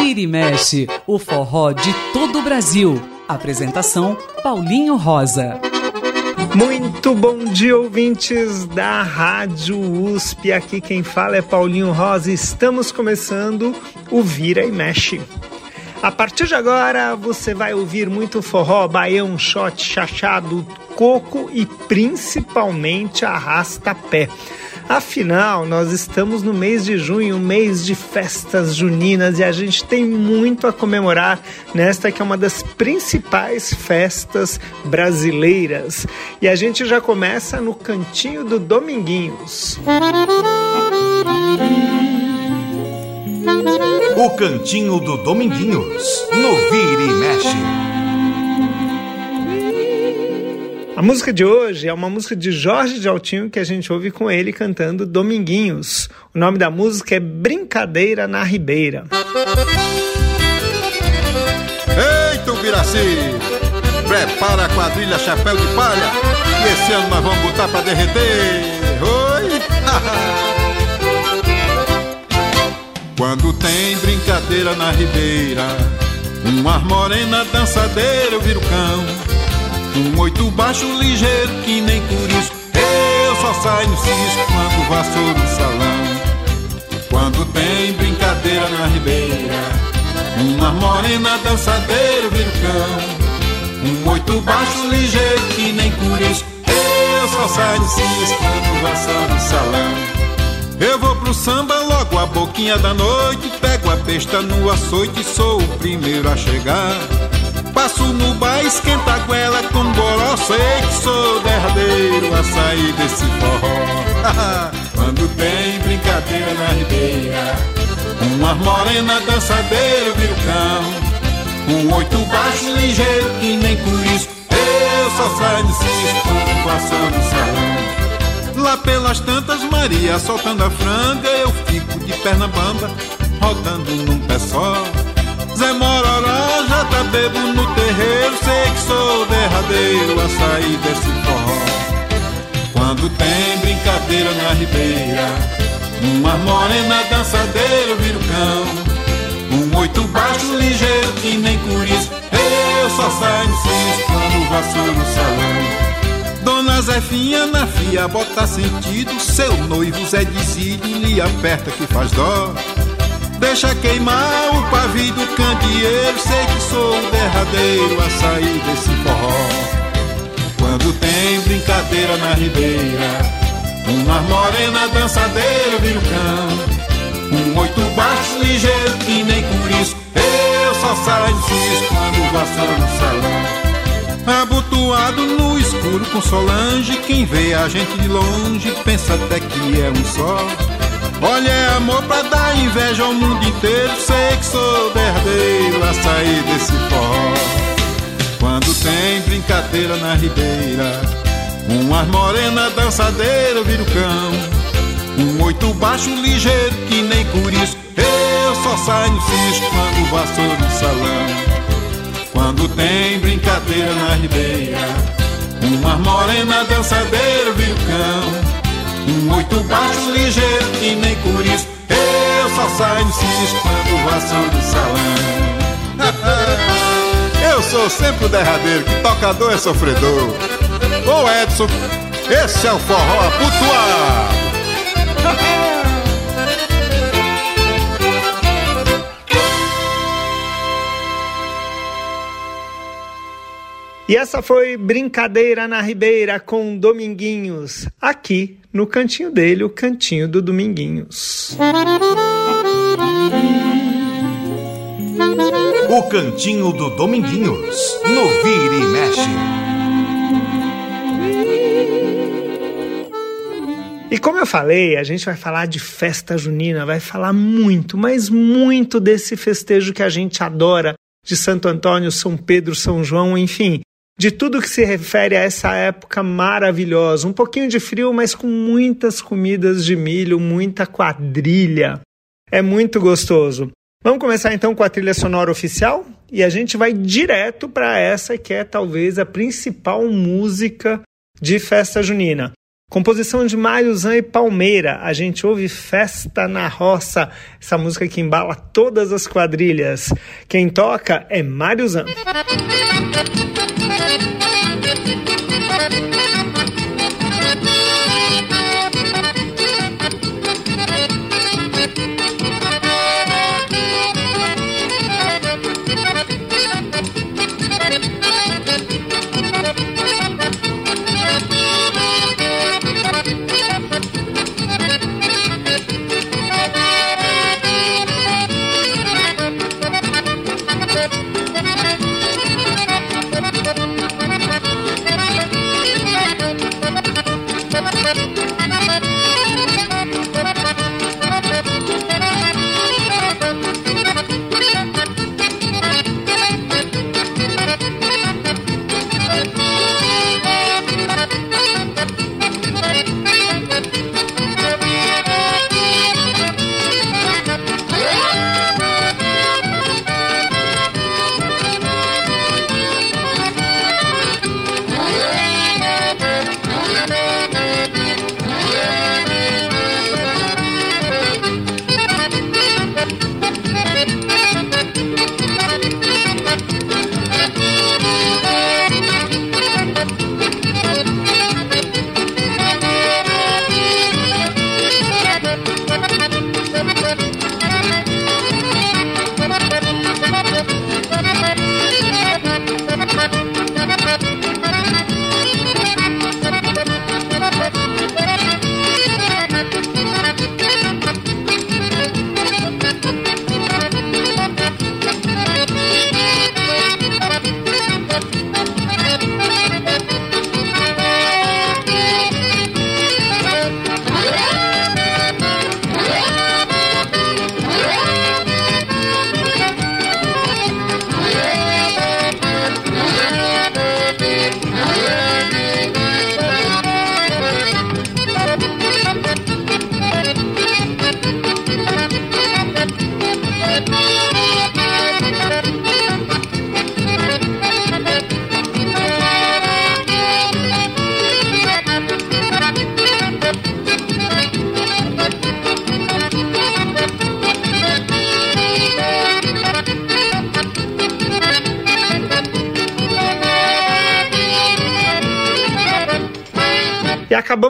Vira e mexe, o forró de todo o Brasil. Apresentação Paulinho Rosa. Muito bom dia, ouvintes da Rádio USP. Aqui quem fala é Paulinho Rosa. Estamos começando o Vira e Mexe. A partir de agora você vai ouvir muito forró, baião, shot, chachado, coco e principalmente arrasta-pé. Afinal, nós estamos no mês de junho, mês de festas juninas, e a gente tem muito a comemorar nesta que é uma das principais festas brasileiras. E a gente já começa no cantinho do Dominguinhos. O cantinho do Dominguinhos, no Vira e Mexe. A música de hoje é uma música de Jorge de Altinho que a gente ouve com ele cantando Dominguinhos. O nome da música é Brincadeira na Ribeira. Eita, Viraci! Prepara a quadrilha Chapéu de Palha e esse ano nós vamos botar pra derreter. Oi! Quando tem brincadeira na ribeira, uma morena dançadeira vira o cão. Um oito baixo ligeiro que nem curisco Eu só saio no cisco quando vassouro no salão. Quando tem brincadeira na ribeira Uma morena dançadeira vira o cão. Um oito baixo ligeiro que nem curisco Eu só saio no cisco quando vassouro no salão. Eu vou pro samba logo a boquinha da noite Pego a besta no açoite Sou o primeiro a chegar Passo no bar, esquenta a goela com goró Sei que sou derradeiro a sair desse forró. Quando tem brincadeira na ribeira Uma morena dançadeira vira o cão Um oito baixo ligeiro que nem por isso Eu só saio de cisco passando salão. Lá pelas tantas Maria soltando a franga Eu fico de perna bamba Rodando num pé só Zé Mororó já tá bebo no terreiro Sei que sou derradeiro a sair desse forró. Quando tem brincadeira na ribeira Uma morena dançadeira vira o cão. Um oito baixo ligeiro que nem curis Eu só saio cis quando vassouro no salão. Dona Zefinha na fia bota sentido Seu noivo Zé Dizílio lhe aperta que faz dó Deixa queimar o pavio do candeeiro Sei que sou o derradeiro a sair desse forró. Quando tem brincadeira na ribeira Uma morena dançadeira vira o cão. Um oito baixo ligeiro que nem por isso Eu só saio de cisco quando vassouro no salão. Abotoado no escuro com Solange Quem vê a gente de longe pensa até que é um só Olha, é amor pra dar inveja ao mundo inteiro. Sei que sou derradeiro a sair desse forró. Quando tem brincadeira na ribeira, uma morena dançadeira vira o cão. Um oito baixo ligeiro que nem isso. Eu só saio no cisco quando vassouro no salão. Quando tem brincadeira na ribeira, uma morena dançadeira vira o cão. Oito baixo ligeiro que nem por isso Eu só saio cisco quando vassouro do salão. Eu sou sempre o derradeiro, que tocador é sofredor. Ô Edson, esse é o forró aputuado E essa foi Brincadeira na Ribeira com Dominguinhos, aqui no cantinho dele, o cantinho do Dominguinhos. O cantinho do Dominguinhos, no Vira e Mexe. E como eu falei, a gente vai falar de festa junina, vai falar muito, mas muito desse festejo que a gente adora, de Santo Antônio, São Pedro, São João, enfim, de tudo que se refere a essa época maravilhosa. Um pouquinho de frio, mas com muitas comidas de milho, muita quadrilha. É muito gostoso. Vamos começar então com a trilha sonora oficial? E a gente vai direto para essa que é talvez a principal música de festa junina. Composição de Mário Zan e Palmeira. A gente ouve Festa na Roça, essa música que embala todas as quadrilhas. Quem toca é Mário Zan.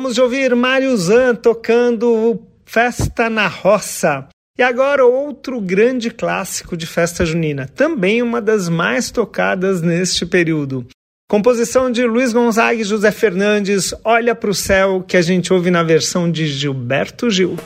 Acabamos de ouvir Mário Zan tocando Festa na Roça. E agora outro grande clássico de festa junina, também uma das mais tocadas neste período. Composição de Luiz Gonzaga e José Fernandes, Olha para o Céu, que a gente ouve na versão de Gilberto Gil.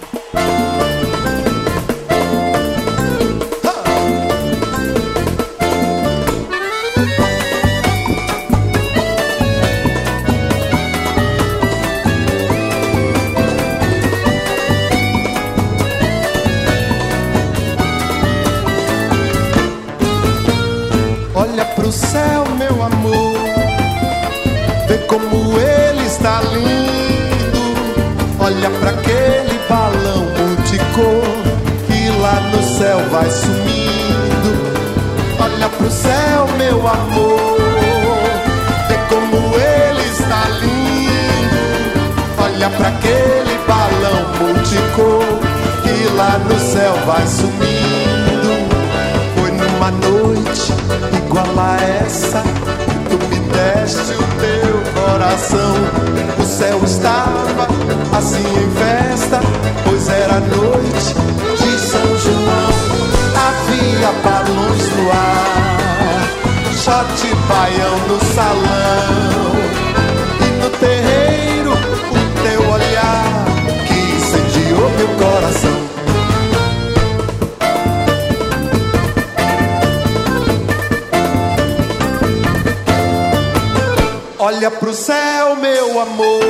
Vai sumindo. Olha pro céu, meu amor, vê como ele está lindo. Olha para aquele balão multicor que lá no céu vai sumindo. Foi numa noite igual a essa que tu me deste o teu coração. Céu estava assim em festa, pois era noite de São João havia balões no ar, shot baião no salão e no terreiro o teu olhar que incendiou meu coração. Olha pro céu, meu amor,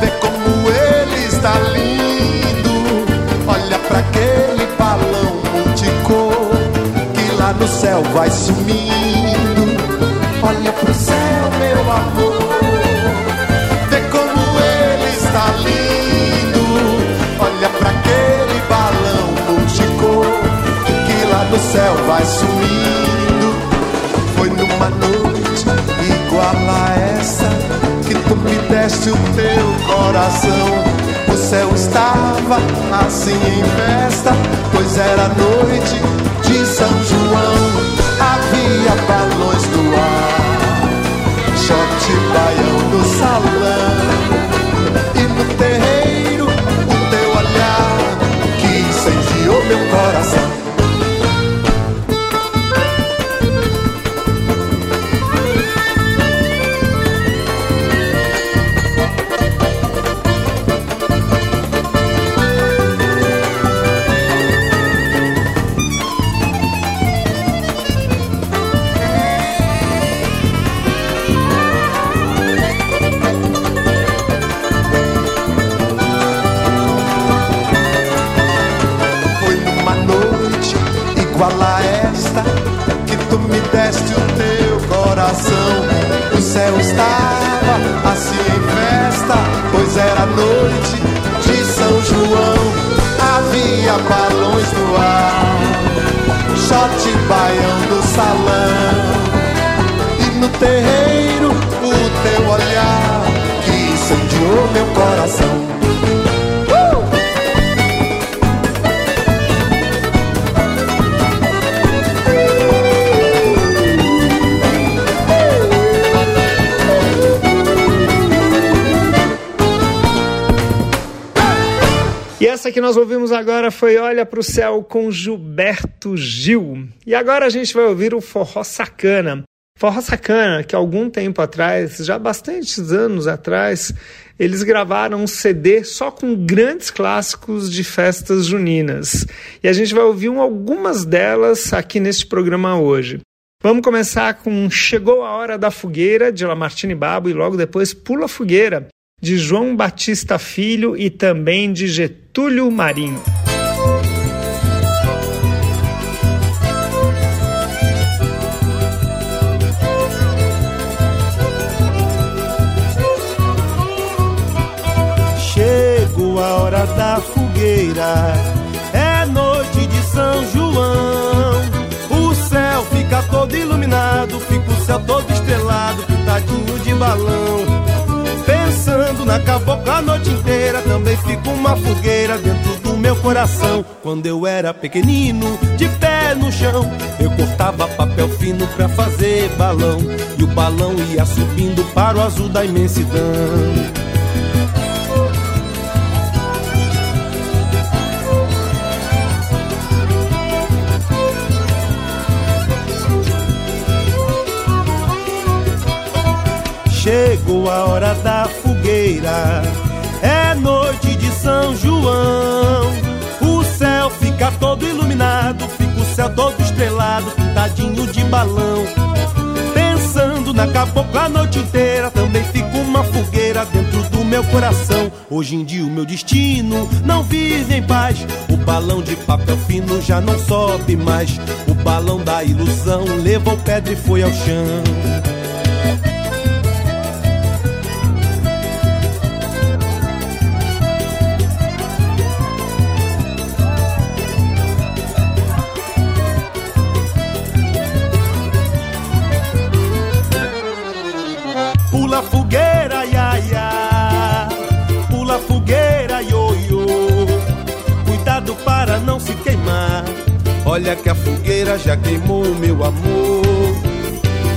vê como ele está lindo. Olha pra aquele balão no céu vai sumindo. Olha pro céu, meu amor, vê como ele está lindo. Olha para aquele balão multicor que lá no céu vai sumindo. Foi numa noite igual a essa deste o teu coração. O céu estava assim em festa, pois era noite de São João. Havia balões no ar, shot baião no salão. E no terreiro, o teu olhar que incendiou meu coração. Céu estava assim em festa, pois era noite de São João. Havia balões no ar, shot baião no salão. E no terreiro, o teu olhar que incendiou meu coração. Essa que nós ouvimos agora foi Olha para o Céu com Gilberto Gil. E agora a gente vai ouvir o Forró Sacana. Forró Sacana, que algum tempo atrás, já bastantes anos atrás, eles gravaram um CD só com grandes clássicos de festas juninas. E a gente vai ouvir algumas delas aqui neste programa hoje. Vamos começar com Chegou a Hora da Fogueira, de Lamartine Babo, e logo depois Pula Fogueira, de João Batista Filho e também de Getúlio Marinho. Chegou a hora da fogueira, é noite de São João. O céu fica todo iluminado, fica o céu todo estrelado, pintadinho de balão na cabocla a noite inteira. Também fico uma fogueira dentro do meu coração. Quando eu era pequenino, de pé no chão, eu cortava papel fino pra fazer balão. E o balão ia subindo para o azul da imensidão. Chegou a hora da fogueira, é noite de São João. O céu fica todo iluminado, fica o céu todo estrelado, pintadinho de balão. Pensando na cabocla a noite inteira, também fica uma fogueira dentro do meu coração. Hoje em dia o meu destino não vive em paz. O balão de papel fino já não sobe mais. O balão da ilusão levou pedra e foi ao chão. Olha que a fogueira já queimou meu amor.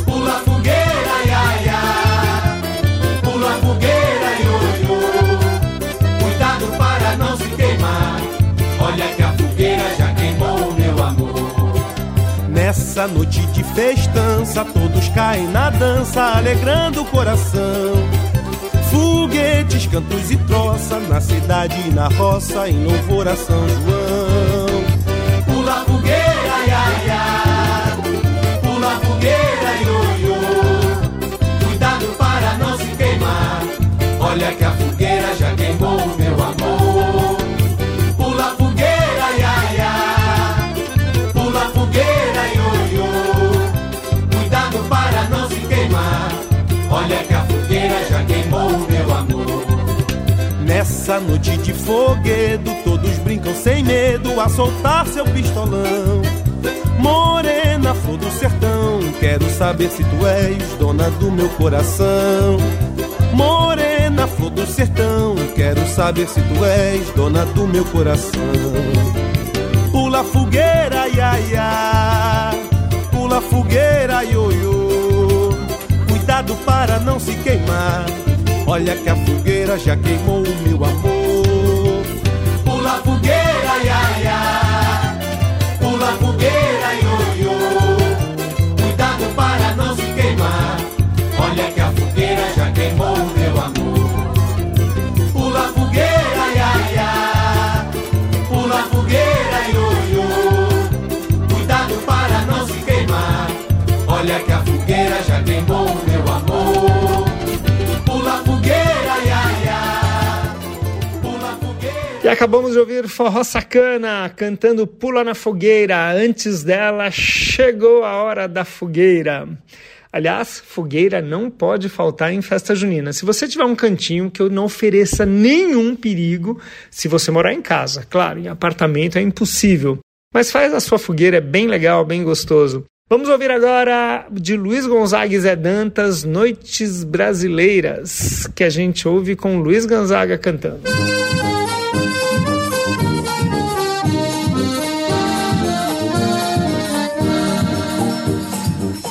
Pula a fogueira, ia, ia. Pula a fogueira, ioiô. Cuidado para não se queimar. Olha que a fogueira já queimou meu amor. Nessa noite de festança, todos caem na dança, alegrando o coração. Foguetes, cantos e troça, na cidade e na roça, em louvor a São João. Olha que a fogueira já queimou meu amor. Pula a fogueira, ia, ia. Pula a fogueira, ioiô. Cuidado para não se queimar. Olha que a fogueira já queimou meu amor. Nessa noite de foguedo, todos brincam sem medo a soltar seu pistolão. Morena, flor do sertão, quero saber se tu és dona do meu coração. Morena, sertão, saber se tu és dona do meu coração. Pula fogueira, ia, ia. Pula fogueira, ioiô. Cuidado para não se queimar. Olha que a fogueira já queimou o meu amor. Pula fogueira, ia, ia. Pula fogueira, ioiô. Cuidado para não se queimar. Olha que a fogueira já queimou o Olha que a fogueira já queimou o meu amor. Pula fogueira. Pula fogueira. E acabamos de ouvir Forró Sacana cantando Pula na Fogueira. Antes dela, chegou a hora da fogueira. Aliás, fogueira não pode faltar em festa junina. Se você tiver um cantinho que não ofereça nenhum perigo, se você morar em casa, claro, em apartamento é impossível. Mas faz a sua fogueira, é bem legal, bem gostoso. Vamos ouvir agora de Luiz Gonzaga e Zé Dantas, Noites Brasileiras, que a gente ouve com Luiz Gonzaga cantando.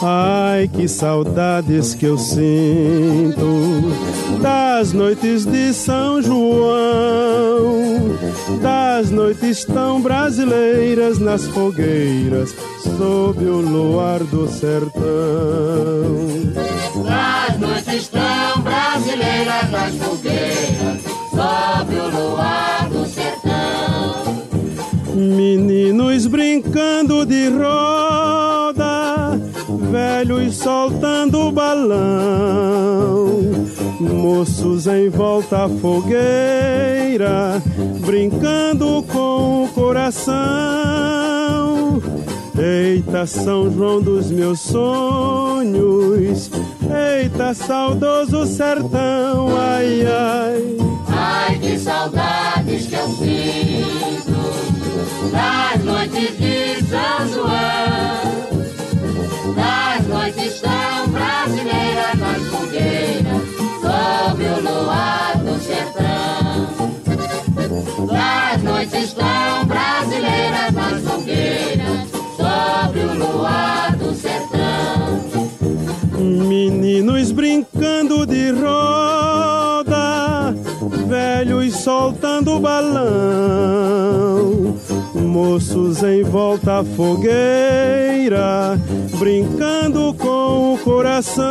Ai, que saudades que eu sinto das noites de São João, das noites tão brasileiras nas fogueiras, sob o luar do sertão. Das noites tão brasileiras nas fogueiras, sob o luar do sertão. Meninos brincando de roda, velhos soltando balão, moços em volta à fogueira, brincando com o coração. Eita, São João dos meus sonhos, eita, saudoso sertão, ai, ai. Ai, que saudades que eu sinto das noites de São João, noites tão brasileiras nas fogueiras, sob o luar do sertão. Meninos brincando de roda, velhos soltando balão, moços em volta à fogueira, brincando com o coração.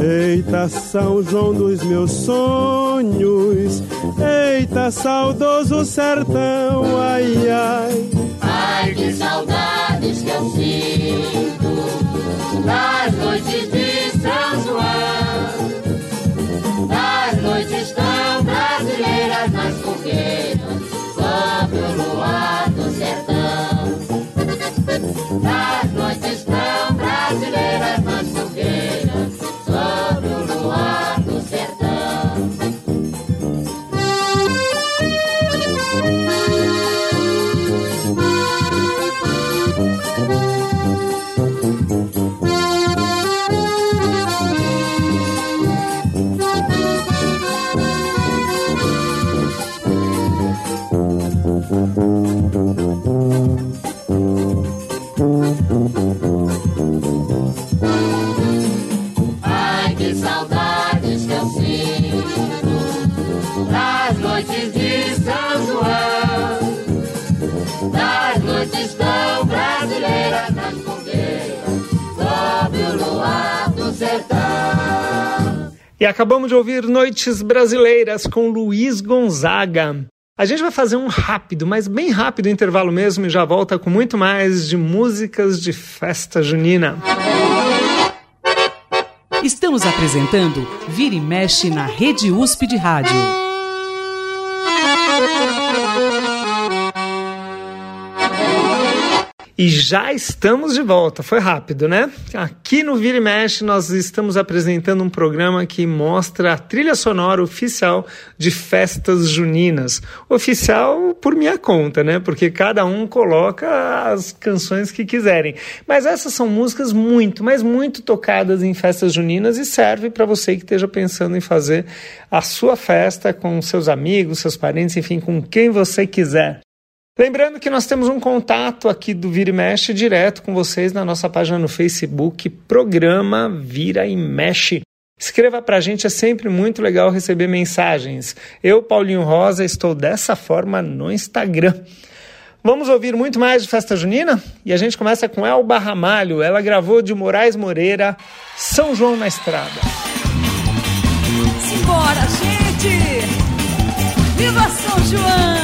Eita, São João dos meus sonhos, eita, saudoso sertão, ai, ai. E acabamos de ouvir Noites Brasileiras com Luiz Gonzaga. A gente vai fazer um rápido, mas bem rápido intervalo mesmo e já volta com muito mais de músicas de festa junina. Estamos apresentando Vira e Mexe na Rede USP de Rádio. E já estamos de volta, foi rápido, né? Aqui no Vira e Mexe nós estamos apresentando um programa que mostra a trilha sonora oficial de festas juninas. Oficial por minha conta, né? Porque cada um coloca as canções que quiserem. Mas essas são músicas muito, mas muito tocadas em festas juninas e serve para você que esteja pensando em fazer a sua festa com seus amigos, seus parentes, enfim, com quem você quiser. Lembrando que nós temos um contato aqui do Vira e Mexe direto com vocês na nossa página no Facebook, programa Vira e Mexe. Escreva pra gente, é sempre muito legal receber mensagens. Eu, Paulinho Rosa, estou dessa forma no Instagram. Vamos ouvir muito mais de festa junina? E a gente começa com Elba Ramalho. Ela gravou de Moraes Moreira, São João na Estrada. Simbora, gente! Viva São João!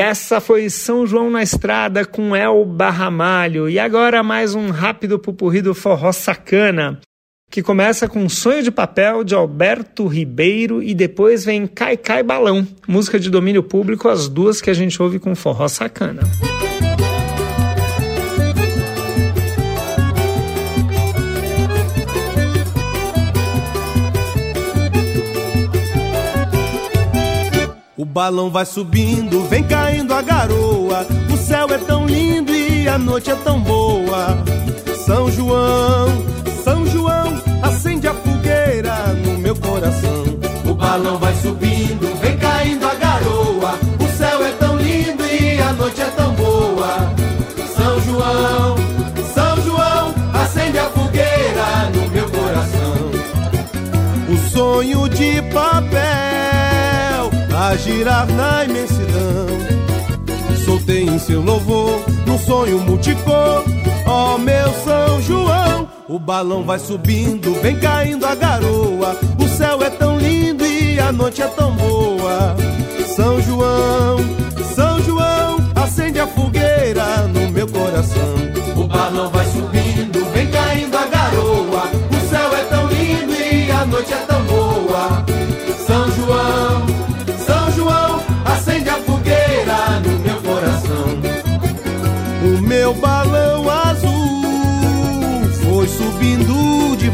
essa foi São João na Estrada com El Barramalho. E agora mais um rápido pupurri do forró sacana, que começa com Sonho de Papel de Alberto Ribeiro e depois vem Cai Cai Balão, música de domínio público, as duas que a gente ouve com forró sacana. balão vai subindo, vem caindo a garoa. O céu é tão lindo e a noite é tão boa. São João, São João, acende a fogueira no meu coração. O balão vai subindo, vem caindo a garoa. O céu é tão lindo e a noite é tão boa. São João, São João, acende a fogueira no meu coração. O sonho de papel girar na imensidão. Soltei em seu louvor, num sonho multicor, ó oh, meu São João. O balão vai subindo, vem caindo a garoa. O céu é tão lindo e a noite é tão boa. São João, São João, acende a fogueira no meu coração. O balão vai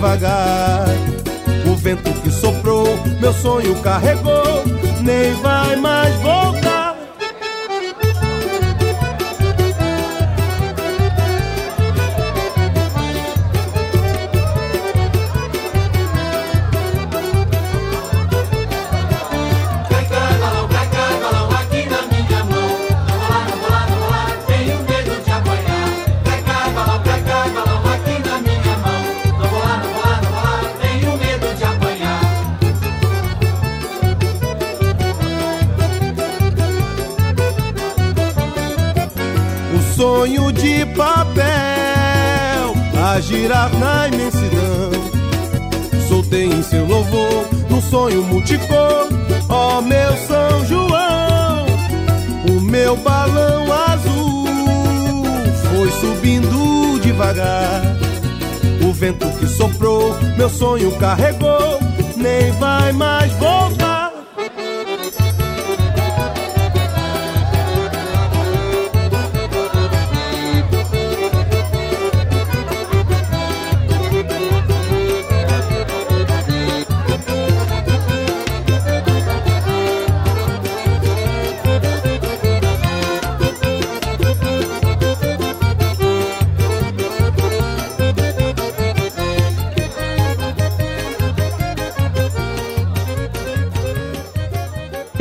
devagar. O vento que soprou, meu sonho carregou, nem vai mais voltar. Girar na imensidão. Soltei em seu louvor no sonho multicor, ó oh, meu São João. O meu balão azul foi subindo devagar. O vento que soprou, meu sonho carregou, nem vai mais voltar.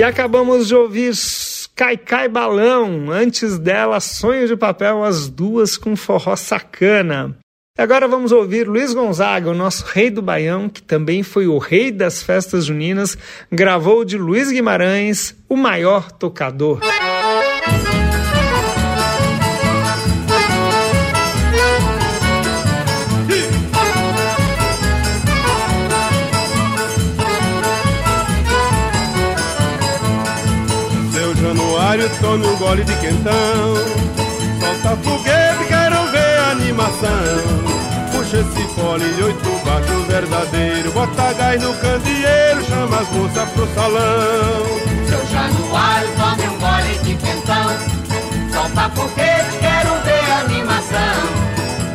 E acabamos de ouvir Cai Cai Balão, antes dela Sonho de Papel, as duas com forró sacana. Agora vamos ouvir Luiz Gonzaga, o nosso rei do Baião, que também foi o rei das festas juninas, gravou de Luiz Guimarães, o maior tocador. Tome um gole de quentão. Solta foguete, quero ver a animação. Puxa esse fole de oito baixo verdadeiro. Bota gás no candeeiro, chama as moças pro salão. Seu Januário, tome um gole de quentão. Solta foguete, quero ver a animação.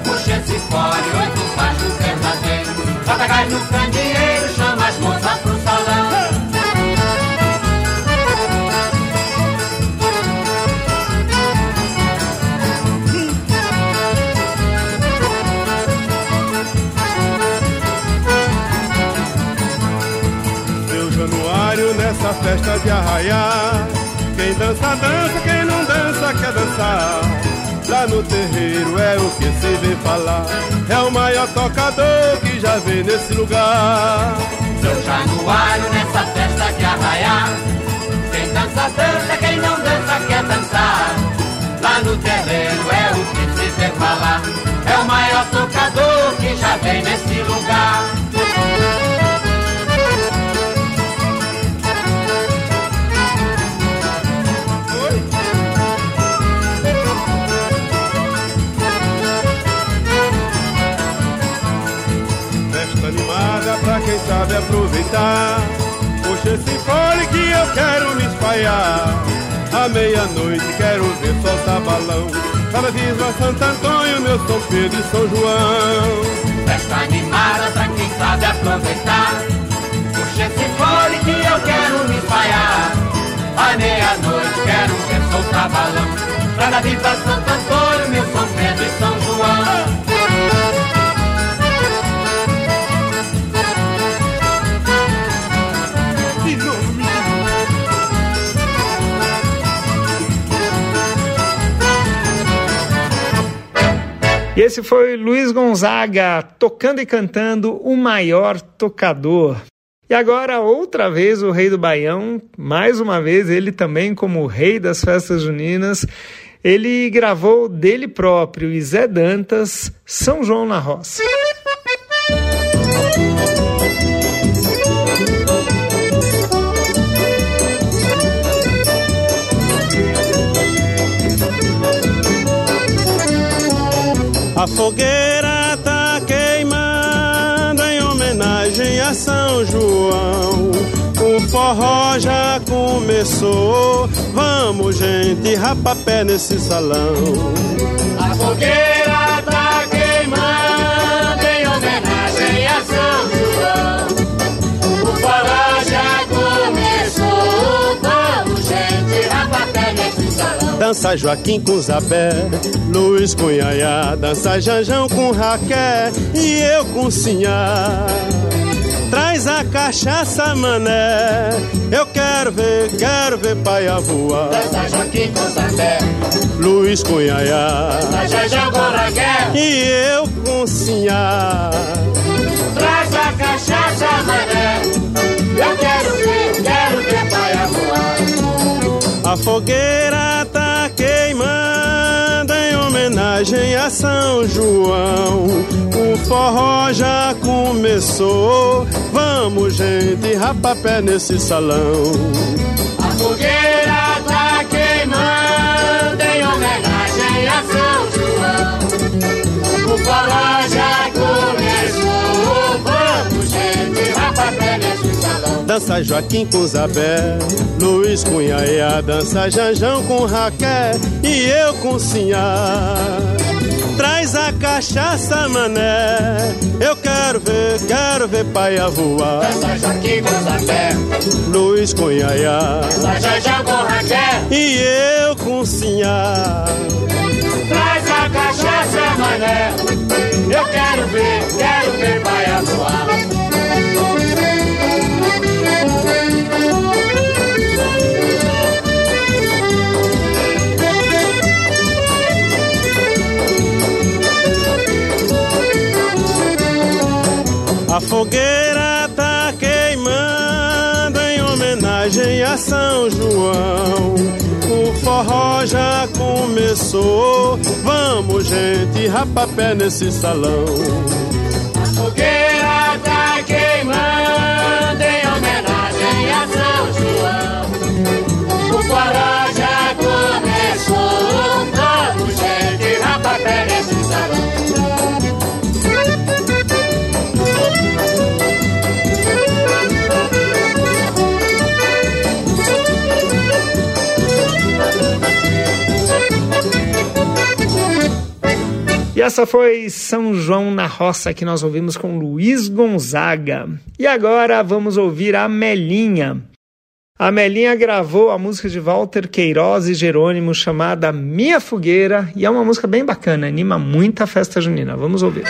Puxa esse fole, oito baixo verdadeiro. Bota gás no candeeiro, chama as moças arraiar. Quem dança, dança, quem não dança, quer dançar. Lá no terreiro é o que se vê falar. É o maior tocador que já vê nesse lugar. São Januário nessa festa de arraiar. Quem dança, dança, quem não dança, quer dançar. Lá no terreiro é o que se vê falar. É o maior tocador que já vem nesse lugar. À meia-noite quero ver soltar balão. Cada Visma, Santo Antônio, meu São Pedro e São João. Festa animada pra quem sabe aproveitar. Puxa esse fole que eu quero me espalhar. À meia-noite quero ver soltar balão. Cada Visma, Santo Antônio, meu São Pedro e São João. E esse foi Luiz Gonzaga tocando e cantando o maior tocador. E agora, outra vez, o rei do Baião, mais uma vez, ele também como rei das festas juninas, ele gravou dele próprio e Zé Dantas, São João na Roça. A fogueira tá queimando em homenagem a São João. O forró já começou. Vamos, gente, rapapé nesse salão. A fogueira tá queimando Dança Joaquim com Zabé, Luiz com Yaya, dança Janjão com Raquel e eu com Sinhá. Traz a cachaça, mané. Eu quero ver, quero ver pai voar. Dança Joaquim com Zambé, Luiz com Yaya dança Jajão com Raquel. e eu com Sinhá. Traz a cachaça, mané. Eu quero ver, quero ver pai voar. A fogueira tá homenagem a São João. O forró já começou. Vamos, gente, rapapé nesse salão. A fogueira tá queimando em homenagem a São João. O forró já começou. Vamos, gente, rapapé nesse salão. Dança Joaquim com Zabé, Luiz com Yaya, dança Janjão com Raquel e eu com Sinhá. Traz a cachaça, mané. Eu quero ver, quero ver pai a voar. Dança Joaquim com Zambé, Luiz com Yaya dança Jajão com Raquel. e eu com Sinhá. Traz a cachaça, mané. Eu quero ver, quero ver pai voar. A fogueira tá queimando em homenagem a São João. O forró já começou. Vamos, gente, rapapé nesse salão. A fogueira tá E essa foi São João na Roça que nós ouvimos com Luiz Gonzaga. E agora vamos ouvir a Melinha. A Melinha gravou a música de Walter Queiroz e Jerônimo chamada Minha Fogueira e é uma música bem bacana, anima muito a festa junina. Vamos ouvir.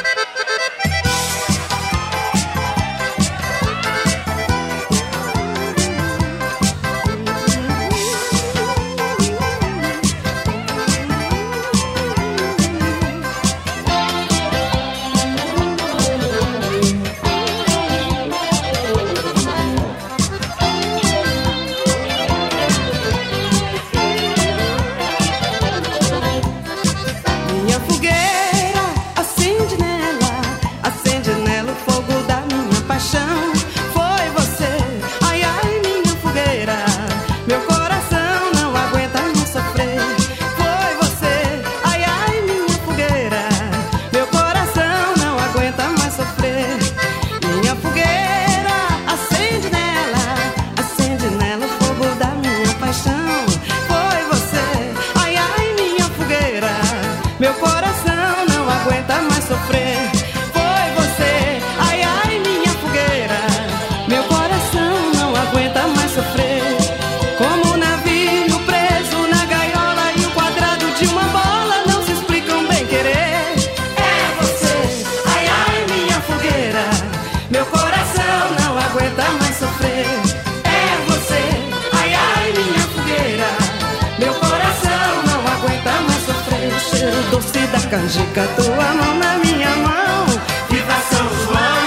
canjica, tua mão na minha mão. Viva São João,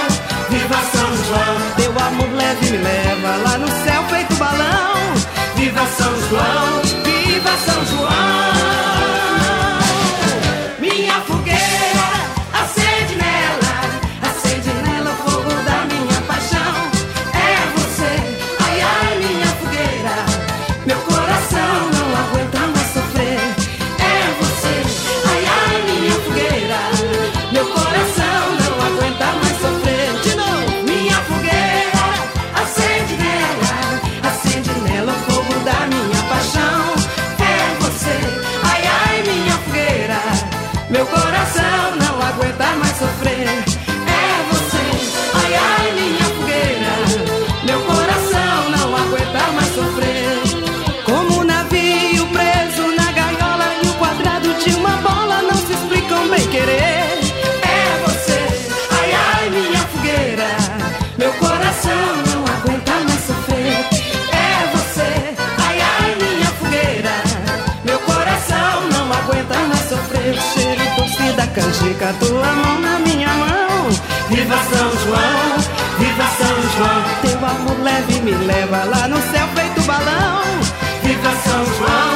viva São João. Teu amor leve me leva lá no céu feito balão. Viva São João, viva São João. amor leve me leva lá no céu feito balão. Viva São João!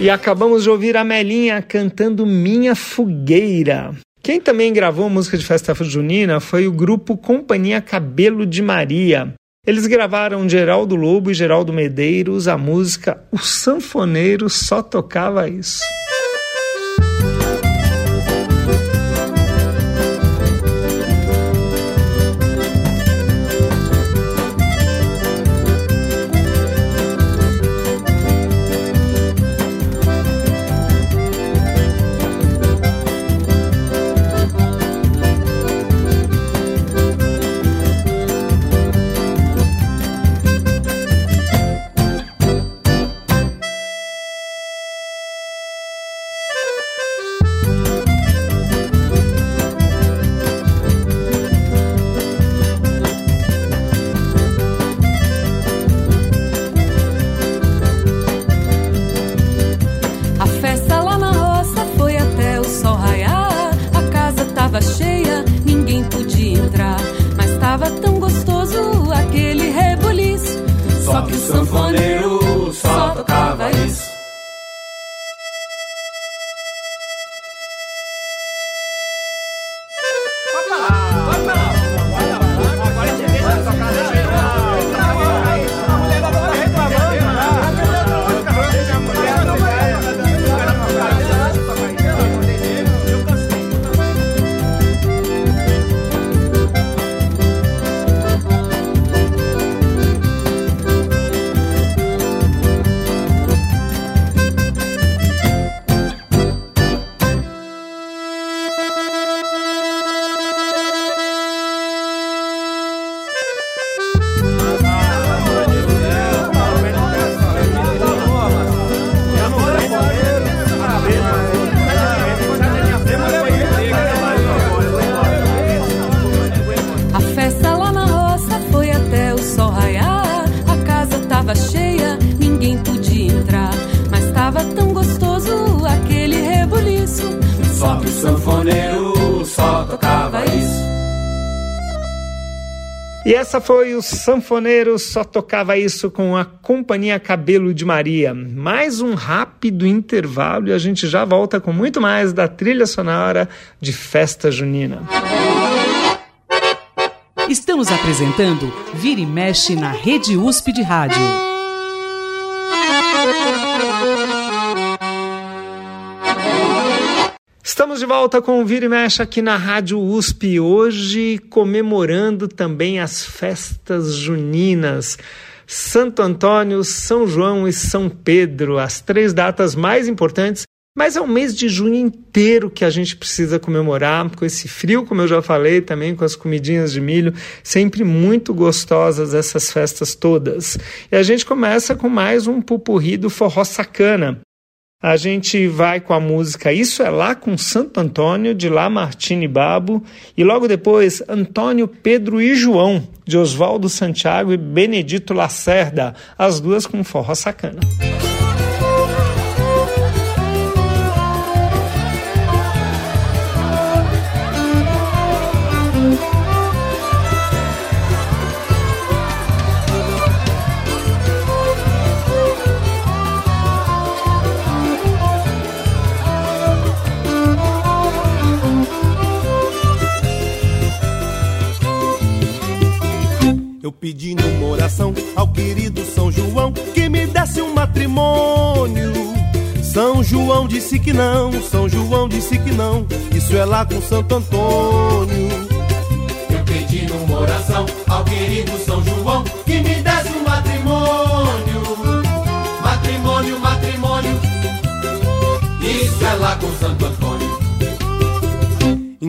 E acabamos de ouvir a Melinha cantando Minha Fogueira. Quem também gravou música de festa junina foi o grupo Companhia Cabelo de Maria. Eles gravaram Geraldo Lobo e Geraldo Medeiros a música O Sanfoneiro Só Tocava Isso. o sanfoneiro só tocava isso com a Companhia Cabelo de Maria. Mais um rápido intervalo e a gente já volta com muito mais da trilha sonora de Festa Junina. Estamos apresentando Vira e Mexe na Rede USP de Rádio. Estamos de volta com o Vira e Mexe aqui na Rádio USP, hoje comemorando também as festas juninas. Santo Antônio, São João e São Pedro, as três datas mais importantes, mas é o mês de junho inteiro que a gente precisa comemorar, com esse frio, como eu já falei, também com as comidinhas de milho, sempre muito gostosas essas festas todas. E a gente começa com mais um pupurri do forró sacana. A gente vai com a música Isso é Lá com Santo Antônio, de Lamartine Babo, e logo depois Antônio, Pedro e João, de Oswaldo Santiago e Benedito Lacerda, as duas com forró sacana. Eu pedi numa oração ao querido São João que me desse um matrimônio. São João disse que não, São João disse que não, isso é lá com Santo Antônio. Eu pedi numa oração ao querido São João que me desse um matrimônio. Matrimônio, matrimônio, isso é lá com Santo Antônio.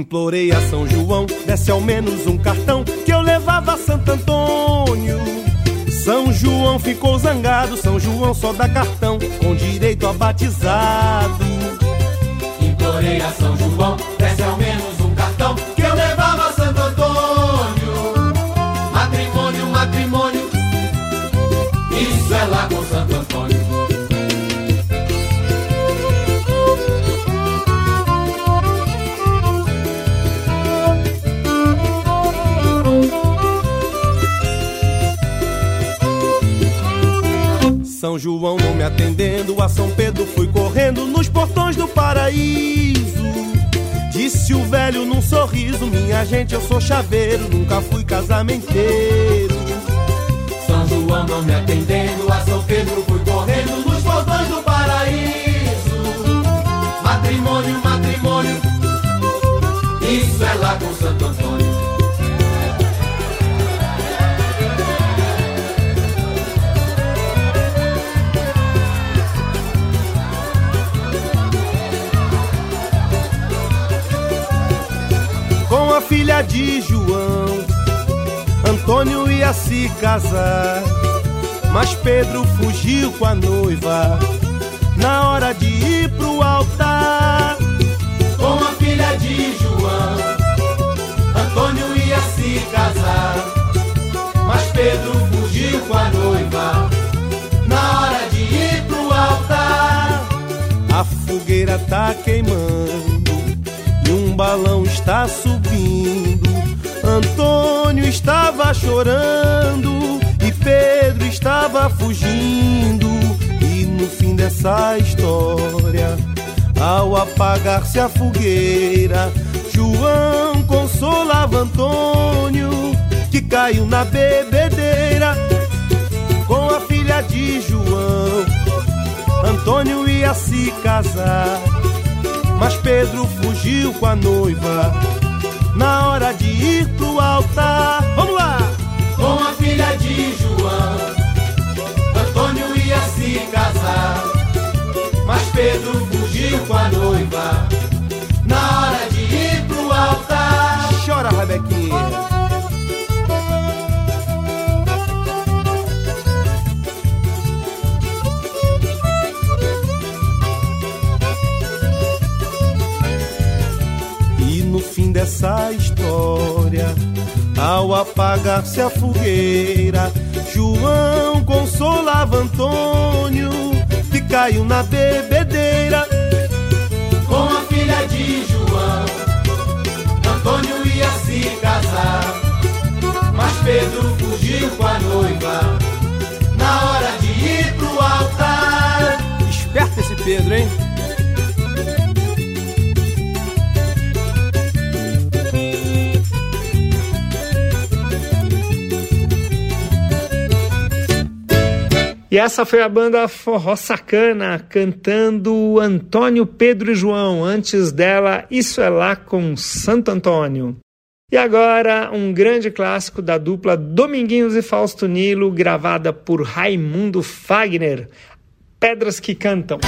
Implorei a São João, desse ao menos um cartão que eu levava a Santo Antônio. São João ficou zangado, São João só dá cartão com direito a batizado. Implorei a São João, desse ao menos um cartão que eu levava a Santo Antônio. Matrimônio, matrimônio, isso é lá João não me atendendo, a São Pedro fui correndo nos portões do paraíso. Disse o velho num sorriso: Minha gente, eu sou chaveiro, nunca fui casamenteiro. São João não me atendendo, a São Pedro fui correndo nos portões do paraíso. Matrimônio, matrimônio, isso é lá com Santo Antônio. Filha de João, Antônio ia se casar. Mas Pedro fugiu com a noiva na hora de ir pro altar. Com a filha de João, Antônio ia se casar. Mas Pedro fugiu com a noiva na hora de ir pro altar. A fogueira tá queimando e um balão está subindo. Estava chorando e Pedro estava fugindo. E no fim dessa história, ao apagar-se a fogueira, João consolava Antônio que caiu na bebedeira com a filha de João. Antônio ia se casar, mas Pedro fugiu com a noiva na hora de ir pro altar. Vamos lá! Com a noiva na hora de ir pro altar. Chora, Rebequinha. No fim dessa história, ao apagar-se a fogueira, João consolava Antônio que caiu na bebedeira. Pedro fugiu com a noiva na hora de ir pro altar. Esperta esse Pedro, hein? E essa foi a banda Forró Sacana cantando Antônio, Pedro e João. Antes dela, Isso é Lá com Santo Antônio. E agora, um grande clássico da dupla Dominguinhos e Fausto Nilo, gravada por Raimundo Fagner. Pedras que Cantam.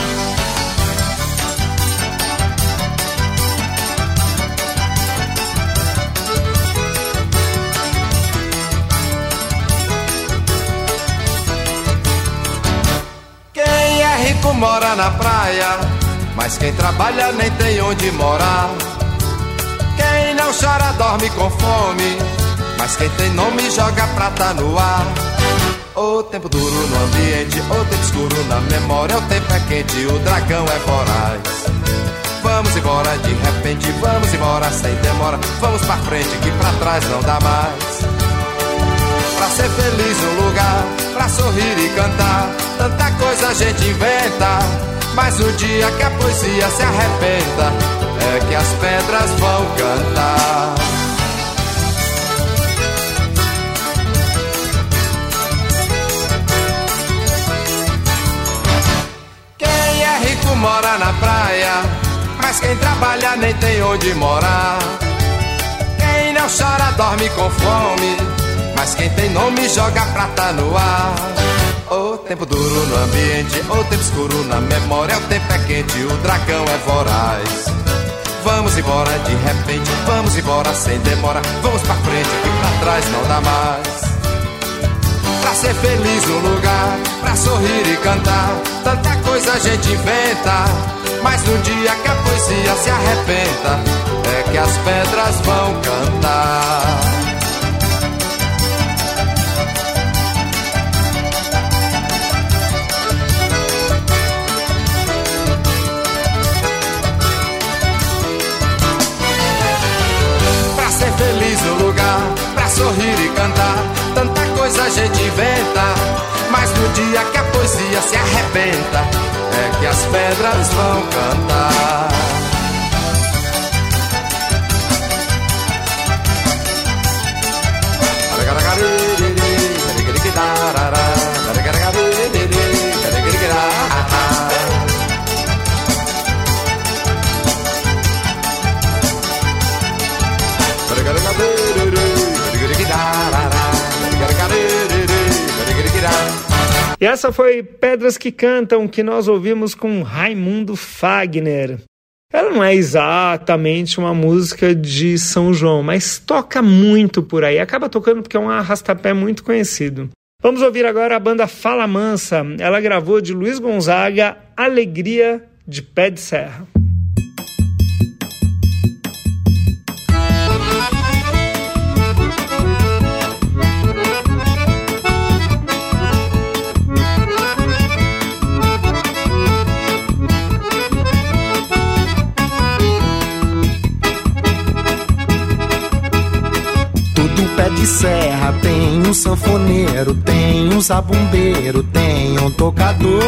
rico mora na praia, mas quem trabalha nem tem onde morar. Não chora dorme com fome, mas quem tem nome joga prata no ar. O tempo duro no ambiente, o tempo escuro na memória, o tempo é quente, o dragão é voraz. Vamos embora de repente, vamos embora sem demora, vamos pra frente que pra trás não dá mais. Pra ser feliz no lugar, pra sorrir e cantar. Tanta coisa a gente inventa. Mas o dia que a poesia se arrebenta, é que as pedras vão cantar. Quem é rico mora na praia, mas quem trabalha nem tem onde morar. Quem não chora dorme com fome mas quem tem nome joga prata no ar. O tempo duro no ambiente, o tempo escuro na memória, o tempo é quente, o dragão é voraz. Vamos embora de repente, vamos embora sem demora, vamos pra frente que pra trás não dá mais. Pra ser feliz no lugar, pra sorrir e cantar, tanta coisa a gente inventa. Mas no dia que a poesia se arrebenta, é que as pedras vão cantar. Dia que a poesia se arrebenta, é que as pedras vão cantar. E essa foi Pedras que Cantam, que nós ouvimos com Raimundo Fagner. Ela não é exatamente uma música de São João, mas toca muito por aí. Acaba tocando porque é um arrastapé muito conhecido. Vamos ouvir agora a banda Fala Mansa. Ela gravou de Luiz Gonzaga Alegria de Pé de Serra. De serra, tem um sanfoneiro, tem um zabumbeiro, tem um tocador.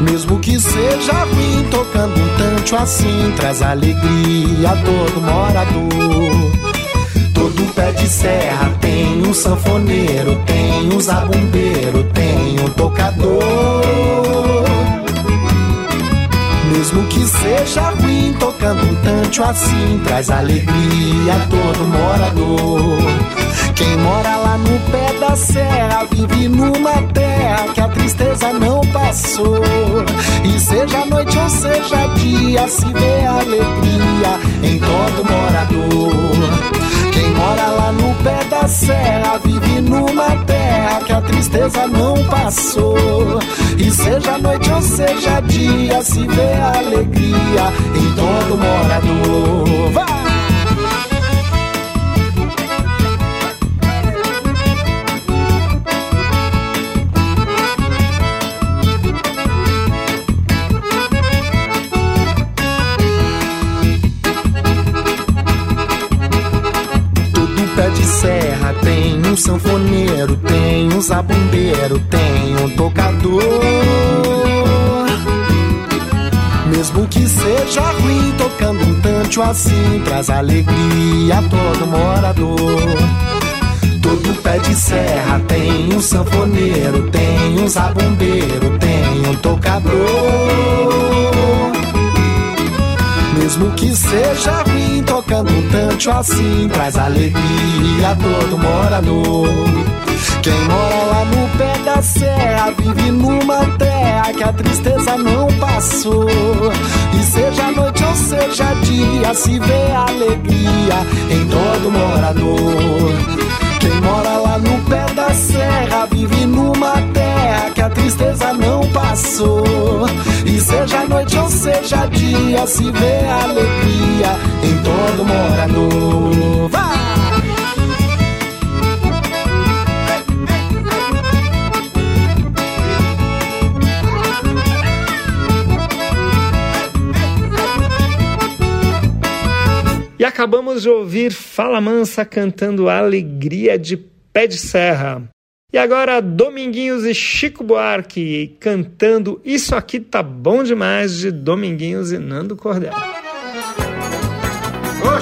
Mesmo que seja ruim, tocando um tanto assim, traz alegria a todo morador. Todo pé de serra tem um sanfoneiro, tem um zabumbeiro, tem um tocador. Mesmo que seja ruim, tocando um tanto assim, traz alegria a todo morador. Quem mora lá no pé da serra vive numa terra que a tristeza não passou. E seja noite ou seja dia, se vê alegria em todo morador. Quem mora lá no pé da serra numa terra que a tristeza não passou. E seja noite ou seja dia, se vê alegria em todo morador. Vai! Sanfoneiro, tem um zabumbeiro, tem um tocador. Mesmo que seja ruim, tocando um tanto assim, traz alegria a todo morador. todo pé de serra tem um sanfoneiro, tem um zabumbeiro, tem um tocador. Mesmo que seja ruim, tocando tanto assim, traz alegria a todo morador. Quem mora lá no pé da serra vive numa terra que a tristeza não passou. E seja noite ou seja dia, se vê alegria em todo morador. Quem mora lá no pé da serra vive numa terra que a tristeza não passou. E seja noite ou seja dia, se vê alegria em todo morador. Vai! Acabamos de ouvir Fala Mansa cantando Alegria de Pé de Serra. E agora Dominguinhos e Chico Buarque cantando Isso Aqui Tá Bom Demais de Dominguinhos e Nando Cordel. Ô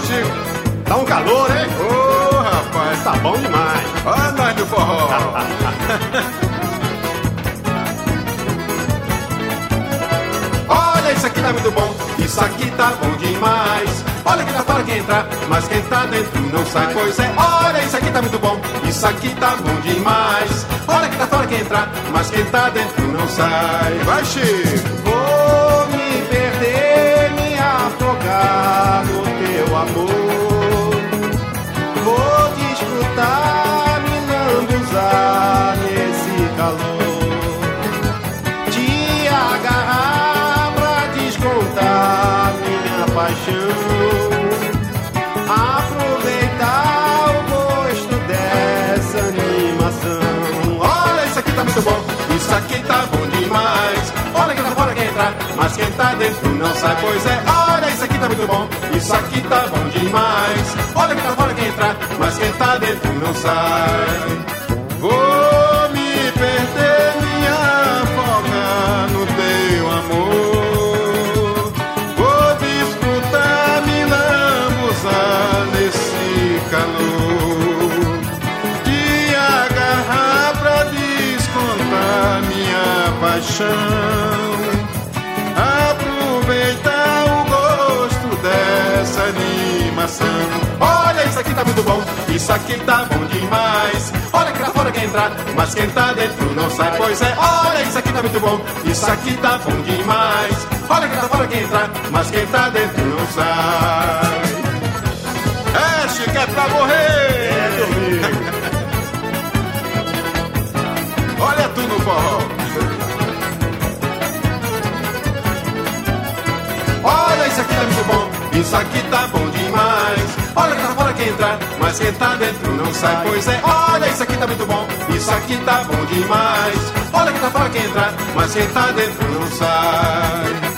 Chico, tá um calor, hein? Ô rapaz, tá bom demais. Ó nós do forró. isso aqui tá muito bom, isso aqui tá bom demais. Olha que tá fora quem entra, mas quem tá dentro não sai. Pois é, olha, isso aqui tá muito bom, isso aqui tá bom demais. Olha que tá fora quem entra, mas quem tá dentro não sai. Vai, Chico! Vou me perder, me afogar no teu amor. Vou desfrutar, tá dentro não sai. Pois é, olha, isso aqui tá muito bom, isso aqui tá bom demais. Olha que tá fora quem entra, mas quem tá dentro não sai. Vou me perder, me afogar no teu amor. Vou desfrutar, me lambuzar nesse calor. Te agarrar pra descontar minha paixão. Olha, isso aqui tá muito bom, isso aqui tá bom demais. Olha que lá fora quem entrar, mas quem tá dentro não sai. Pois é, olha, isso aqui tá muito bom, isso aqui tá bom demais. Olha que lá fora quem entrar, mas quem tá dentro não sai. É, Chico, é pra morrer! É, Olha tu no forró. Olha, isso aqui tá muito bom, isso aqui tá bom demais. Olha lá fora quem entrar, mas quem tá dentro não sai. Pois é, olha, isso aqui tá muito bom, isso aqui tá bom demais. Olha que lá fora quem entrar, mas quem tá dentro não sai.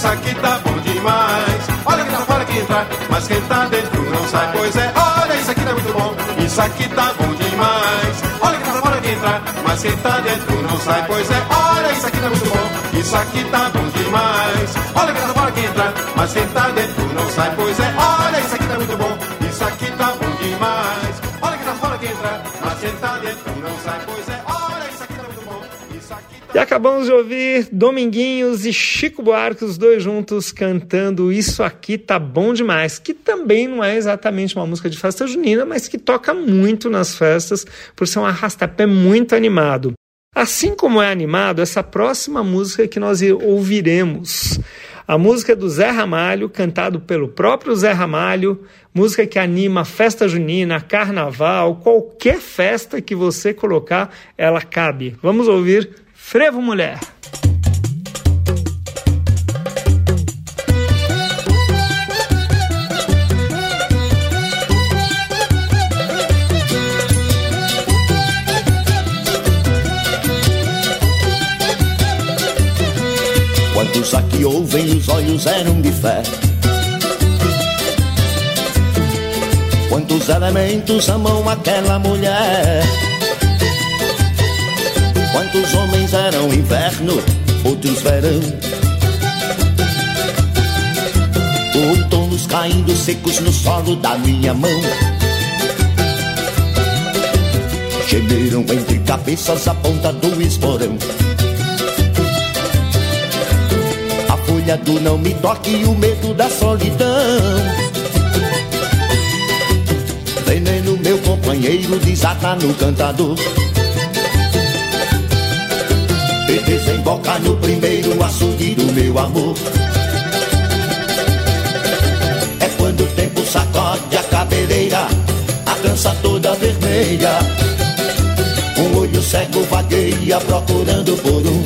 Isso aqui tá bom demais. Olha que tá fora quem entrar, mas quem tá dentro não sai. Pois é, olha, isso aqui tá muito bom, isso aqui tá bom demais. Olha que tá fora quem entrar, mas quem tá dentro não sai. Pois é, olha, isso aqui tá muito bom, isso aqui tá bom demais. Olha que tá fora quem entrar, mas quem tá dentro não sai. Pois é, olha, E acabamos de ouvir Dominguinhos e Chico Buarque, os dois juntos cantando Isso Aqui Tá Bom Demais, que também não é exatamente uma música de festa junina, mas que toca muito nas festas por ser um arrastapé muito animado. Assim como é animado essa próxima música que nós ouviremos. A música do Zé Ramalho, cantado pelo próprio Zé Ramalho, música que anima festa junina, carnaval, qualquer festa que você colocar, ela cabe. Vamos ouvir Frevo Mulher. Quantos aqui ouvem os olhos eram de fé? Quantos elementos amam aquela mulher? Quantos homens eram inverno, outros verão? Outonos caindo secos no solo da minha mão. Gemeram entre cabeças a ponta do esporão. A folha do não me toque e o medo da solidão. Veneno, meu companheiro, desata no cantador. Desemboca no primeiro açude do meu amor. É quando o tempo sacode a cabeleira, a trança toda vermelha. Um olho cego vagueia procurando por um.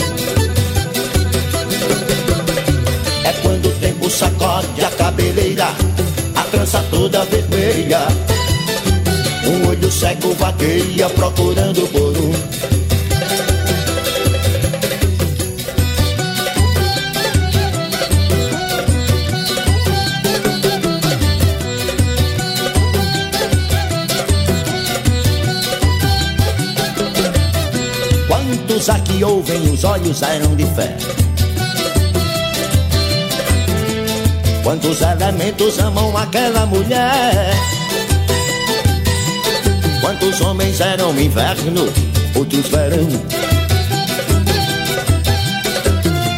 É quando o tempo sacode a cabeleira, a trança toda vermelha. Um olho cego vagueia procurando por um. Quantos aqui ouvem, os olhos eram de fé. Quantos elementos amam aquela mulher? Quantos homens eram inverno, outros verão?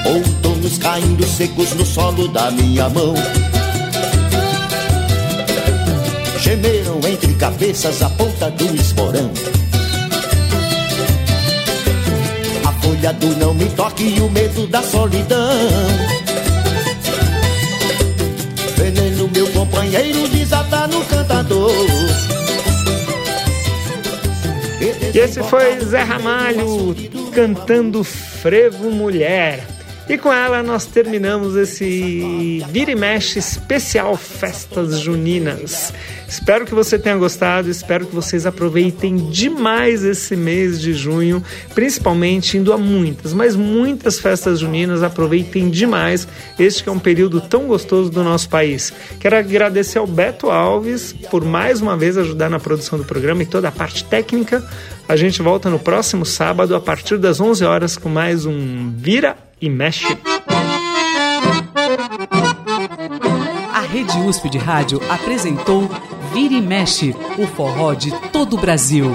Outonos caindo secos no solo da minha mão. Gemeram entre cabeças a ponta do esporão. A folha do não me toque e o medo da solidão. Veneno, meu companheiro, desata no cantador. E esse foi Zé Ramalho cantando Frevo Mulher. E com ela nós terminamos esse Vira e Mexe especial Festas Juninas. Espero que você tenha gostado, espero que vocês aproveitem demais esse mês de junho, principalmente indo a muitas, mas muitas festas juninas, aproveitem demais este que é um período tão gostoso do nosso país. Quero agradecer ao Beto Alves por mais uma vez ajudar na produção do programa e toda a parte técnica. A gente volta no próximo sábado a partir das 11 horas com mais um Vira e Mexe. A Rede USP de Rádio apresentou Vira e Mexe, o forró de todo o Brasil.